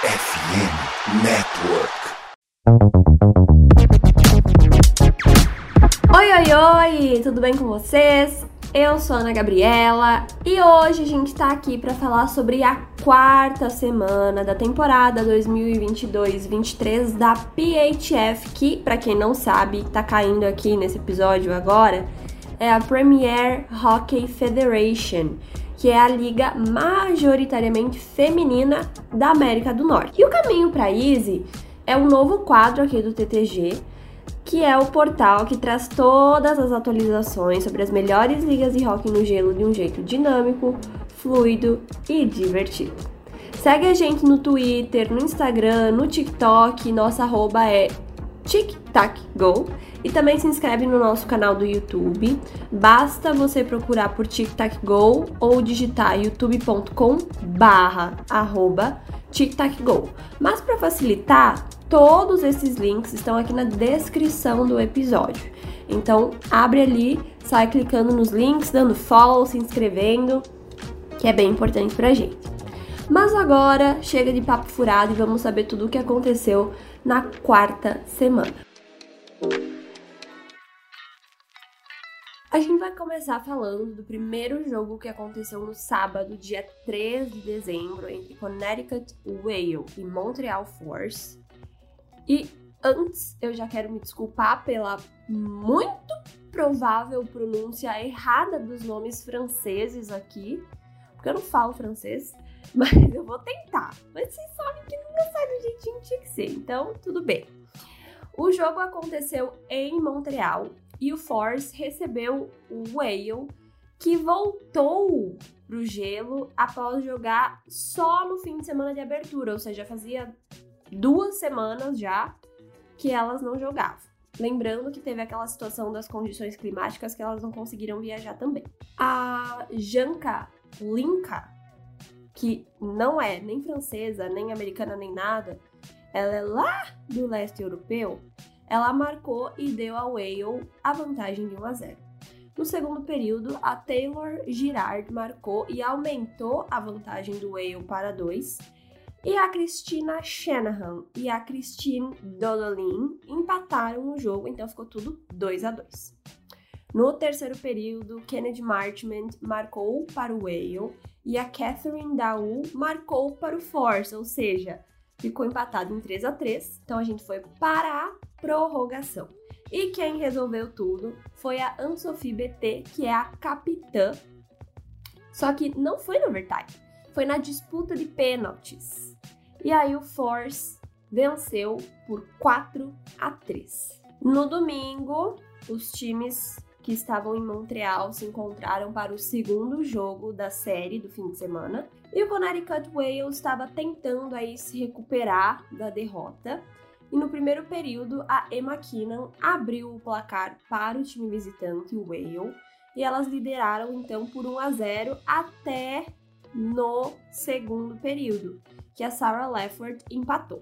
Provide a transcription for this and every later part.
FM Network. Oi, oi, oi! Tudo bem com vocês? Eu sou Ana Gabriela e hoje a gente tá aqui para falar sobre a quarta semana da temporada 2022-23 da PHF, que, para quem não sabe, tá caindo aqui nesse episódio agora, é a Premier Hockey Federation, que é a liga majoritariamente feminina da América do Norte. E o caminho para Easy é um novo quadro aqui do TTG que é o portal que traz todas as atualizações sobre as melhores ligas de hockey no gelo de um jeito dinâmico, fluido e divertido. Segue a gente no Twitter, no Instagram, no TikTok, nossa arroba é TicTacGo e também se inscreve no nosso canal do YouTube. Basta você procurar por TicTacGo ou digitar youtube.com barra arroba TicTacGo. Mas para facilitar, Todos esses links estão aqui na descrição do episódio. Então, abre ali, sai clicando nos links, dando follow, se inscrevendo, que é bem importante pra gente. Mas agora, chega de papo furado e vamos saber tudo o que aconteceu na quarta semana. A gente vai começar falando do primeiro jogo que aconteceu no sábado, dia 3 de dezembro, entre Connecticut Whale e Montreal Force. E antes, eu já quero me desculpar pela muito provável pronúncia errada dos nomes franceses aqui, porque eu não falo francês, mas eu vou tentar. Mas vocês sabem que nunca sai do jeitinho que tinha que ser, então tudo bem. O jogo aconteceu em Montreal e o Force recebeu o Whale, que voltou pro gelo após jogar só no fim de semana de abertura, ou seja, fazia duas semanas já que elas não jogavam. Lembrando que teve aquela situação das condições climáticas que elas não conseguiram viajar também. A Janka Linka, que não é nem francesa, nem americana, nem nada, ela é lá do leste europeu, ela marcou e deu ao Whale a vantagem de 1 a 0. No segundo período, a Taylor Girard marcou e aumentou a vantagem do Whale para 2 e a Christina Shanahan e a Christine Donnelly empataram o jogo, então ficou tudo 2 a 2. No terceiro período, Kennedy Marchment marcou para o Whale e a Catherine Daou marcou para o Force, ou seja, ficou empatado em 3 a 3. Então a gente foi para a prorrogação. E quem resolveu tudo foi a Anne-Sophie BT, que é a capitã. Só que não foi no overtime foi na disputa de pênaltis. E aí o Force venceu por 4 a 3. No domingo, os times que estavam em Montreal se encontraram para o segundo jogo da série do fim de semana. E o Connecticut Whale estava tentando aí se recuperar da derrota. E no primeiro período, a Emma Kinnan abriu o placar para o time visitante, o Whale, e elas lideraram então por 1 a 0 até no segundo período, que a Sarah Lefford empatou.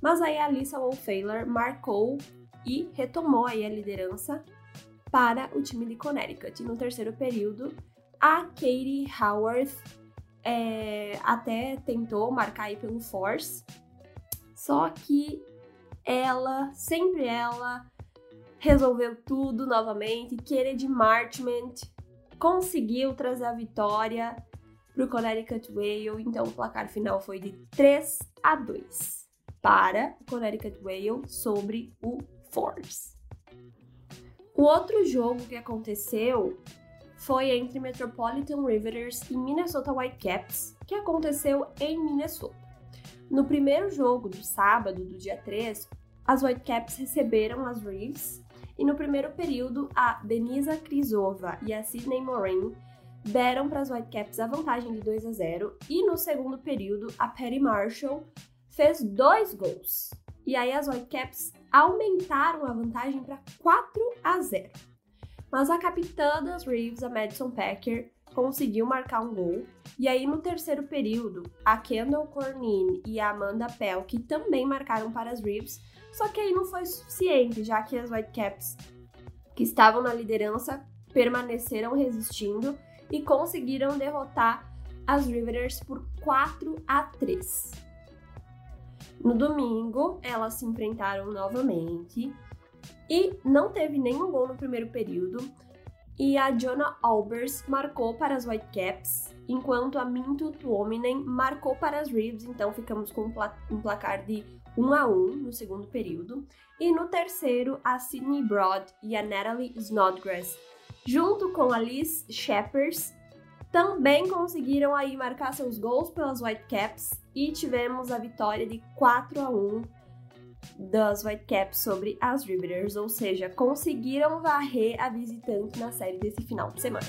Mas aí a Lisa Wolfaler marcou e retomou aí a liderança para o time de Connecticut. No terceiro período, a Katie Howard é, até tentou marcar aí pelo Force, só que ela, sempre ela, resolveu tudo novamente. Kennedy Marchment conseguiu trazer a vitória para o Connecticut Whale, então o placar final foi de 3 a 2 para o Connecticut Whale sobre o Force. O outro jogo que aconteceu foi entre Metropolitan Riveters e Minnesota Whitecaps, que aconteceu em Minnesota. No primeiro jogo do sábado, do dia 3, as Whitecaps receberam as Reeves e no primeiro período a Denisa Krisova e a Sidney Morin deram para as Whitecaps a vantagem de 2 a 0 e no segundo período a Patty Marshall fez dois gols. E aí as Whitecaps aumentaram a vantagem para 4 a 0. Mas a capitã das Reeves, a Madison Packer, conseguiu marcar um gol. E aí no terceiro período, a Kendall Cornyn e a Amanda Pelk também marcaram para as Reeves, só que aí não foi suficiente, já que as Whitecaps que estavam na liderança permaneceram resistindo e conseguiram derrotar as Riveters por 4 a 3. No domingo, elas se enfrentaram novamente e não teve nenhum gol no primeiro período. E a Jonah Albers marcou para as Whitecaps, enquanto a Mintu Tuominen marcou para as Reeves, então ficamos com um placar de 1 a 1 no segundo período. E no terceiro, a Sydney Broad e a Natalie Snodgrass, junto com a Liz Shepers, também conseguiram aí marcar seus gols pelas Whitecaps e tivemos a vitória de 4 a 1 das Whitecaps sobre as Riveters, ou seja, conseguiram varrer a visitante na série desse final de semana.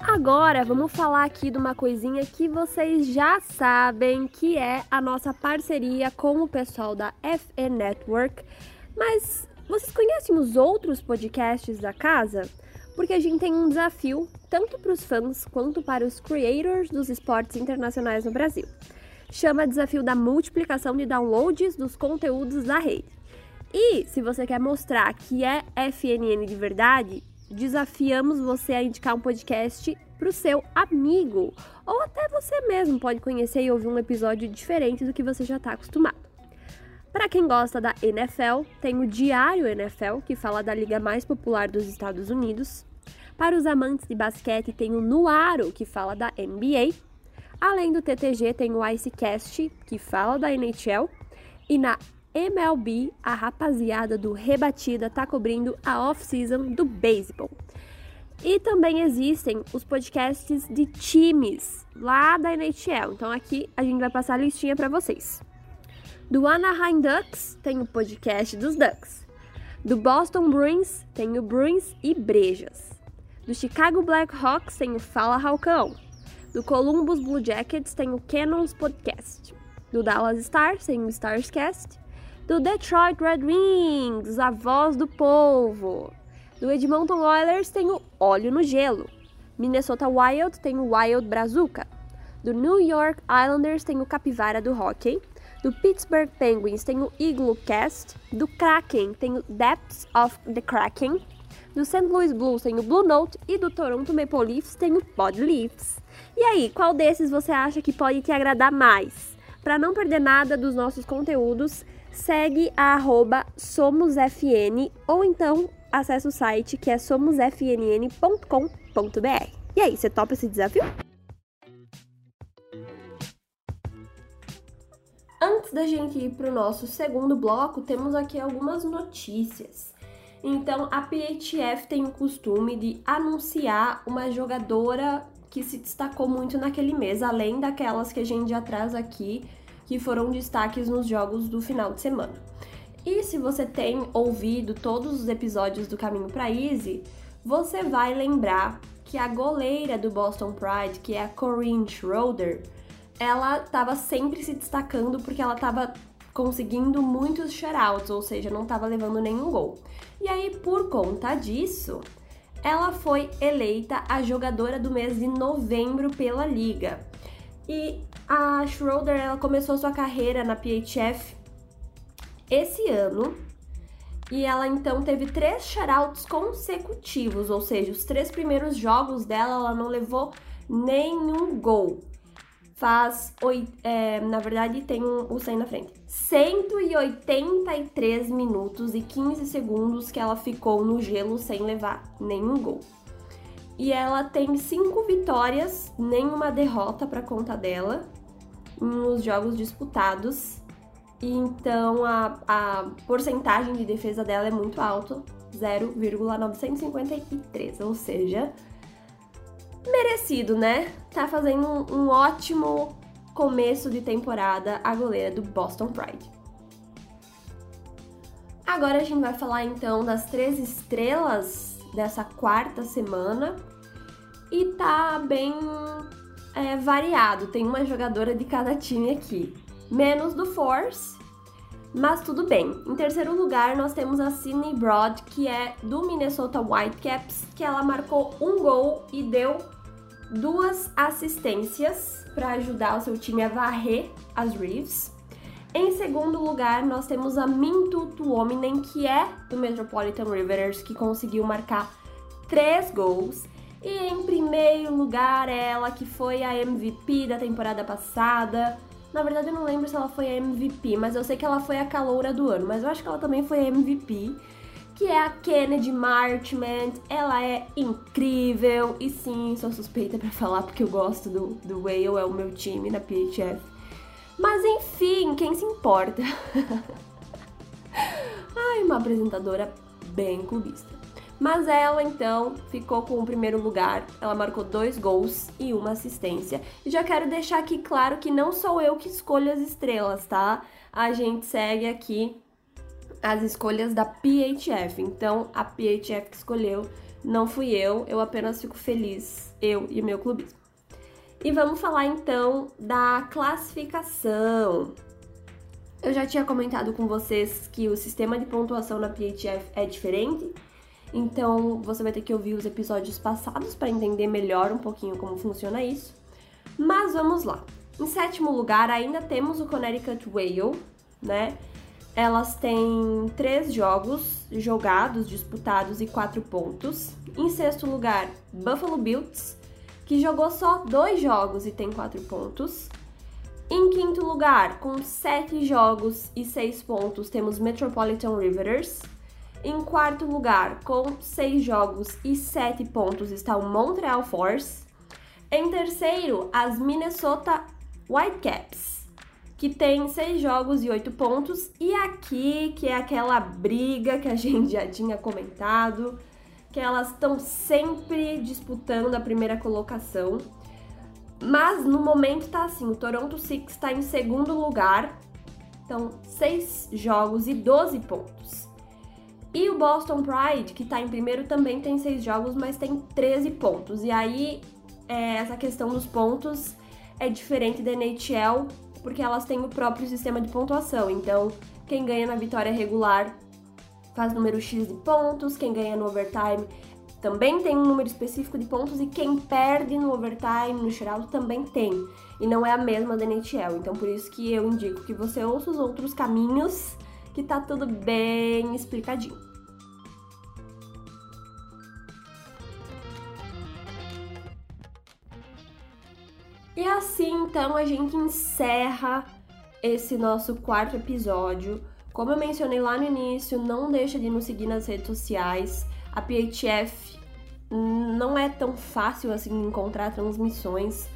Agora vamos falar aqui de uma coisinha que vocês já sabem, que é a nossa parceria com o pessoal da FE Network. Mas vocês conhecem os outros podcasts da casa? Porque a gente tem um desafio tanto para os fãs quanto para os creators dos esportes internacionais no Brasil chama Desafio da Multiplicação de Downloads dos Conteúdos da Rede. E se você quer mostrar que é FNN de verdade, desafiamos você a indicar um podcast para o seu amigo, ou até você mesmo pode conhecer e ouvir um episódio diferente do que você já está acostumado. Para quem gosta da NFL, tem o Diário NFL, que fala da liga mais popular dos Estados Unidos. Para os amantes de basquete, tem o Nuaro, que fala da NBA. Além do TTG, tem o Icecast, que fala da NHL, e na MLB, a rapaziada do Rebatida tá cobrindo a off-season do beisebol. E também existem os podcasts de times lá da NHL. Então aqui a gente vai passar a listinha para vocês. Do Anaheim Ducks tem o podcast dos Ducks. Do Boston Bruins tem o Bruins e Brejas. Do Chicago Blackhawks tem o Fala Halcão. Do Columbus Blue Jackets tem o Cannons Podcast. Do Dallas Stars tem o Starscast. Do Detroit Red Wings, a voz do povo. Do Edmonton Oilers tem o Óleo no Gelo. Minnesota Wild tem o Wild Brazuca. Do New York Islanders tem o Capivara do Hockey. Do Pittsburgh Penguins tem o Igloo Cast. Do Kraken tem o Depths of the Kraken. Do St. Louis Blues tem o Blue Note. E do Toronto Maple Leafs tem o Pod Leafs. E aí, qual desses você acha que pode te agradar mais? Para não perder nada dos nossos conteúdos, segue a SomosFN ou então acesse o site que é somosfnn.com.br. E aí, você topa esse desafio? Da gente ir para o nosso segundo bloco, temos aqui algumas notícias. Então, a PHF tem o costume de anunciar uma jogadora que se destacou muito naquele mês, além daquelas que a gente já traz aqui, que foram destaques nos jogos do final de semana. E se você tem ouvido todos os episódios do Caminho para Easy, você vai lembrar que a goleira do Boston Pride, que é a Corinne Schroeder, ela estava sempre se destacando porque ela estava conseguindo muitos shoutouts, ou seja, não estava levando nenhum gol. E aí, por conta disso, ela foi eleita a jogadora do mês de novembro pela liga. E a Schroeder ela começou sua carreira na PHF esse ano. E ela então teve três shoutouts consecutivos, ou seja, os três primeiros jogos dela ela não levou nenhum gol faz, é, na verdade, tem um, o 100 na frente. 183 minutos e 15 segundos que ela ficou no gelo sem levar nenhum gol. E ela tem cinco vitórias, nenhuma derrota para conta dela nos jogos disputados. E então a, a porcentagem de defesa dela é muito alta, 0,953, ou seja, merecido, né? Tá fazendo um, um ótimo começo de temporada a goleira do Boston Pride. Agora a gente vai falar então das três estrelas dessa quarta semana e tá bem é, variado. Tem uma jogadora de cada time aqui, menos do Force, mas tudo bem. Em terceiro lugar, nós temos a Sydney Broad, que é do Minnesota Whitecaps, que ela marcou um gol e deu duas assistências para ajudar o seu time a varrer as Reeves. Em segundo lugar, nós temos a Mintu Tuominen, que é do Metropolitan Riveters, que conseguiu marcar três gols. E em primeiro lugar, ela que foi a MVP da temporada passada, Na verdade, eu não lembro se ela foi a MVP, mas eu sei que ela foi a caloura do ano. Mas eu acho que ela também foi a MVP. Que é a Kennedy Marchment. Ela é incrível. E sim, sou suspeita para falar porque eu gosto do, do Whale, é o meu time na PHF. Mas enfim, quem se importa? Ai, uma apresentadora bem clubista. Mas ela então ficou com o primeiro lugar. Ela marcou dois gols e uma assistência. E já quero deixar aqui claro que não sou eu que escolho as estrelas, tá? A gente segue aqui as escolhas da PHF. Então a PHF que escolheu não fui eu, eu apenas fico feliz, eu e meu clubismo. E vamos falar então da classificação. Eu já tinha comentado com vocês que o sistema de pontuação na PHF é diferente então você vai ter que ouvir os episódios passados para entender melhor um pouquinho como funciona isso. Mas vamos lá. Em sétimo lugar, ainda temos o Connecticut Whale, né? Elas têm três jogos jogados, disputados e quatro pontos. Em sexto lugar, Buffalo Bills, que jogou só dois jogos e tem quatro pontos. Em quinto lugar, com sete jogos e seis pontos, temos Metropolitan Riveters. Em quarto lugar, com seis jogos e sete pontos, está o Montreal Force. Em terceiro, as Minnesota Whitecaps, que tem seis jogos e oito pontos. E aqui, que é aquela briga que a gente já tinha comentado, que elas estão sempre disputando a primeira colocação. Mas no momento tá assim, o Toronto Six está em segundo lugar, então seis jogos e 12 pontos. E o Boston Pride, que tá em primeiro, também tem seis jogos, mas tem 13 pontos. E aí, é, essa questão dos pontos é diferente da NHL, porque elas têm o próprio sistema de pontuação. Então, quem ganha na vitória regular faz número X de pontos, quem ganha no overtime também tem um número específico de pontos e quem perde no overtime, no geral, também tem. E não é a mesma da NHL. Então, por isso que eu indico que você ouça os outros caminhos, que tá tudo bem explicadinho. Assim então a gente encerra esse nosso quarto episódio. Como eu mencionei lá no início, não deixa de nos seguir nas redes sociais. A PHF não é tão fácil assim encontrar transmissões,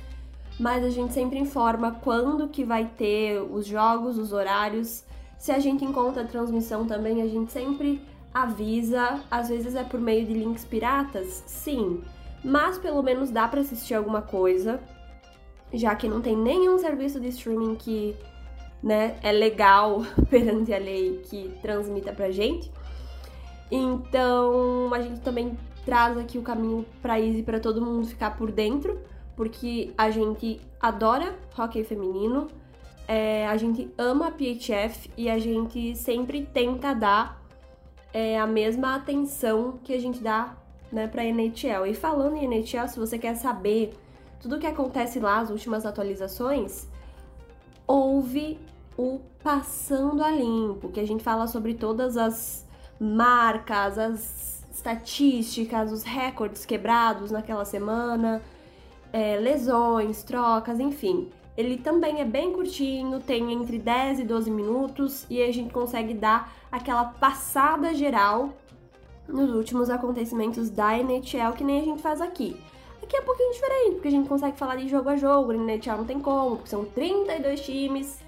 mas a gente sempre informa quando que vai ter os jogos, os horários. Se a gente encontra a transmissão também, a gente sempre avisa. Às vezes é por meio de links piratas, sim, mas pelo menos dá para assistir alguma coisa já que não tem nenhum serviço de streaming que né, é legal perante a lei que transmita pra gente. Então, a gente também traz aqui o caminho para Easy para todo mundo ficar por dentro, porque a gente adora hockey feminino, é, a gente ama a PHF e a gente sempre tenta dar é, a mesma atenção que a gente dá né, para NHL. E falando em NHL, se você quer saber tudo que acontece lá, as últimas atualizações, houve o Passando a Limpo, que a gente fala sobre todas as marcas, as estatísticas, os recordes quebrados naquela semana, é, lesões, trocas, enfim. Ele também é bem curtinho, tem entre 10 e 12 minutos e a gente consegue dar aquela passada geral nos últimos acontecimentos da NHL que nem a gente faz aqui. Aqui é um pouquinho diferente, porque a gente consegue falar de jogo a jogo, no NHL não tem como, porque são 32 times.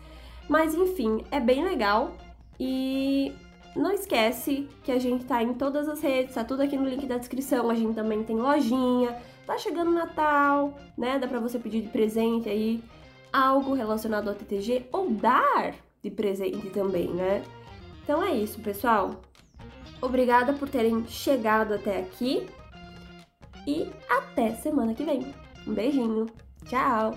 Mas enfim, é bem legal. E não esquece que a gente tá em todas as redes, tá tudo aqui no link da descrição. A gente também tem lojinha, tá chegando Natal, né? Dá pra você pedir de presente aí algo relacionado ao TTG ou dar de presente também, né? Então é isso, pessoal. Obrigada por terem chegado até aqui e até semana que vem. Um beijinho. Tchau!